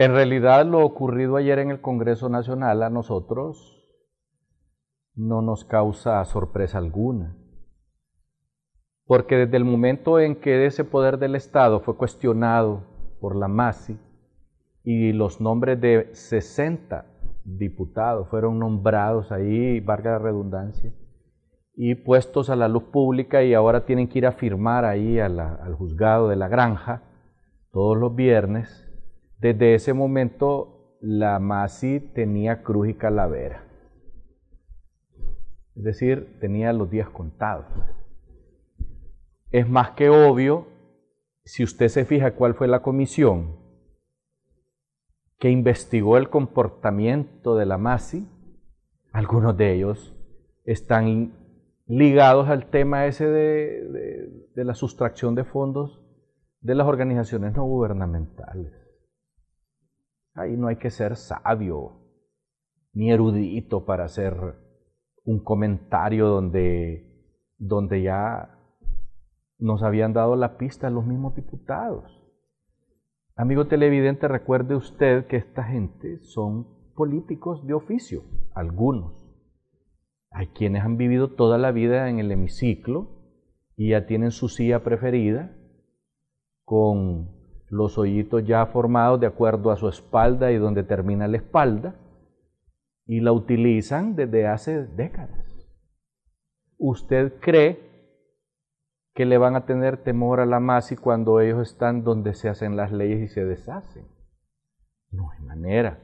En realidad lo ocurrido ayer en el Congreso Nacional a nosotros no nos causa sorpresa alguna. Porque desde el momento en que ese poder del Estado fue cuestionado por la MASI y los nombres de 60 diputados fueron nombrados ahí, valga la redundancia, y puestos a la luz pública y ahora tienen que ir a firmar ahí al juzgado de la granja todos los viernes, desde ese momento la MASI tenía cruz y calavera. Es decir, tenía los días contados. Es más que obvio, si usted se fija cuál fue la comisión que investigó el comportamiento de la MASI, algunos de ellos están ligados al tema ese de, de la sustracción de fondos de las organizaciones no gubernamentales. Ahí no hay que ser sabio ni erudito para hacer un comentario donde, donde ya nos habían dado la pista los mismos diputados. Amigo televidente, recuerde usted que esta gente son políticos de oficio, algunos. Hay quienes han vivido toda la vida en el hemiciclo y ya tienen su silla preferida con los hoyitos ya formados de acuerdo a su espalda y donde termina la espalda y la utilizan desde hace décadas. ¿Usted cree que le van a tener temor a la MASI cuando ellos están donde se hacen las leyes y se deshacen? No hay manera.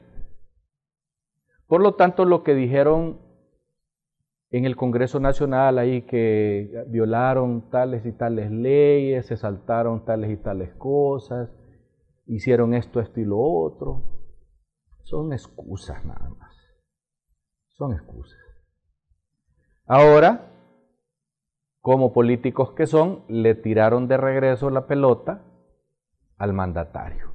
Por lo tanto, lo que dijeron en el Congreso Nacional ahí que violaron tales y tales leyes, se saltaron tales y tales cosas, hicieron esto, esto y lo otro, son excusas nada más. Son excusas. Ahora, como políticos que son, le tiraron de regreso la pelota al mandatario.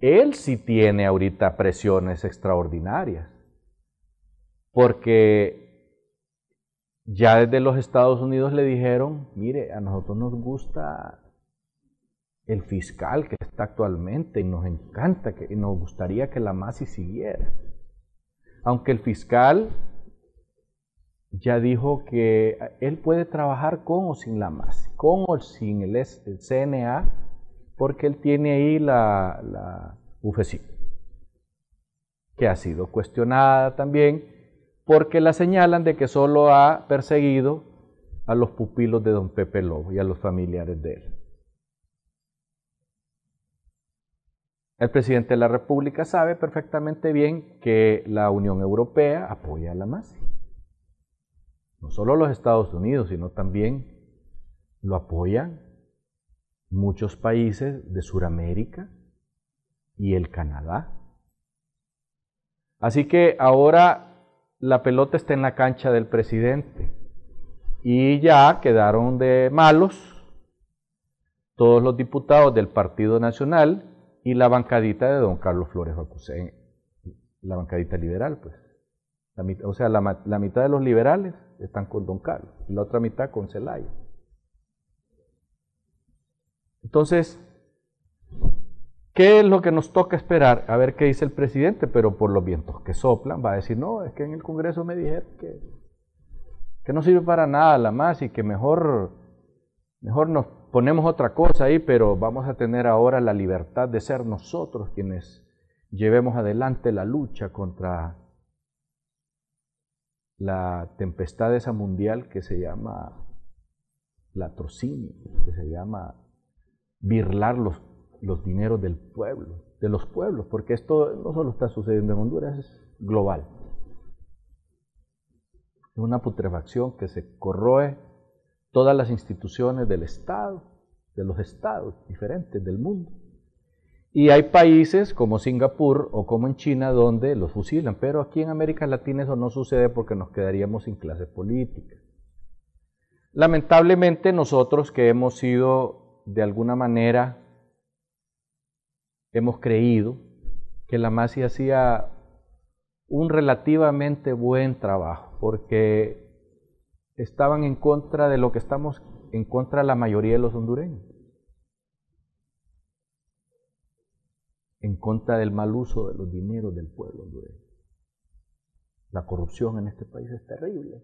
Él sí tiene ahorita presiones extraordinarias, porque ya desde los Estados Unidos le dijeron, mire, a nosotros nos gusta el fiscal que está actualmente y nos encanta que, y nos gustaría que la MASI siguiera. Aunque el fiscal ya dijo que él puede trabajar con o sin la MASI, con o sin el, CNA, porque él tiene ahí la, la que ha sido cuestionada también, porque la señalan de que solo ha perseguido a los pupilos de don Pepe Lobo y a los familiares de él. El presidente de la República sabe perfectamente bien que la Unión Europea apoya a la MASI. No solo los Estados Unidos, sino también lo apoyan muchos países de Sudamérica y el Canadá. Así que ahora la pelota está en la cancha del presidente y ya quedaron de malos todos los diputados del Partido Nacional y la bancadita de don Carlos Flores Bacusén, la bancadita liberal, pues. o sea, la, la, mitad de los liberales están con don Carlos y la otra mitad con Zelaya. Entonces, ¿qué es lo que nos toca esperar? A ver qué dice el presidente, pero por los vientos que soplan va a decir, no, es que en el Congreso me dijeron que, que no sirve para nada la más y que mejor, mejor nos ponemos otra cosa ahí, pero vamos a tener ahora la libertad de ser nosotros quienes llevemos adelante la lucha contra la tempestad esa mundial que se llama latrocinio, que se llama birlar los, los dineros del pueblo, de los pueblos, porque esto no solo está sucediendo en Honduras, es global. Es una putrefacción que se corroe todas las instituciones del Estado, de los estados diferentes del mundo. Y hay países como Singapur o como en China donde los fusilan, pero aquí en América Latina eso no sucede porque nos quedaríamos sin clase política. Lamentablemente nosotros que hemos sido de alguna manera, hemos creído que la MASI hacía un relativamente buen trabajo, porque estaban en contra de lo que estamos en contra de la mayoría de los hondureños. en contra del mal uso de los dineros del pueblo hondureño. La corrupción en este país es terrible,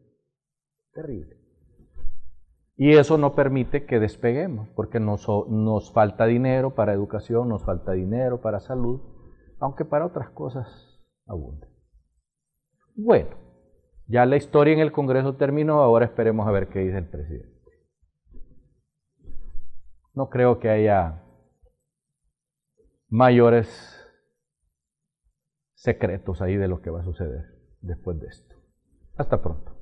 terrible. Y eso no permite que despeguemos, porque nos, nos, falta dinero para educación, nos falta dinero para salud, aunque para otras cosas abunde. Bueno, ya la historia en el Congreso terminó, ahora esperemos a ver qué dice el presidente. No creo que haya mayores secretos ahí de lo que va a suceder después de esto. Hasta pronto.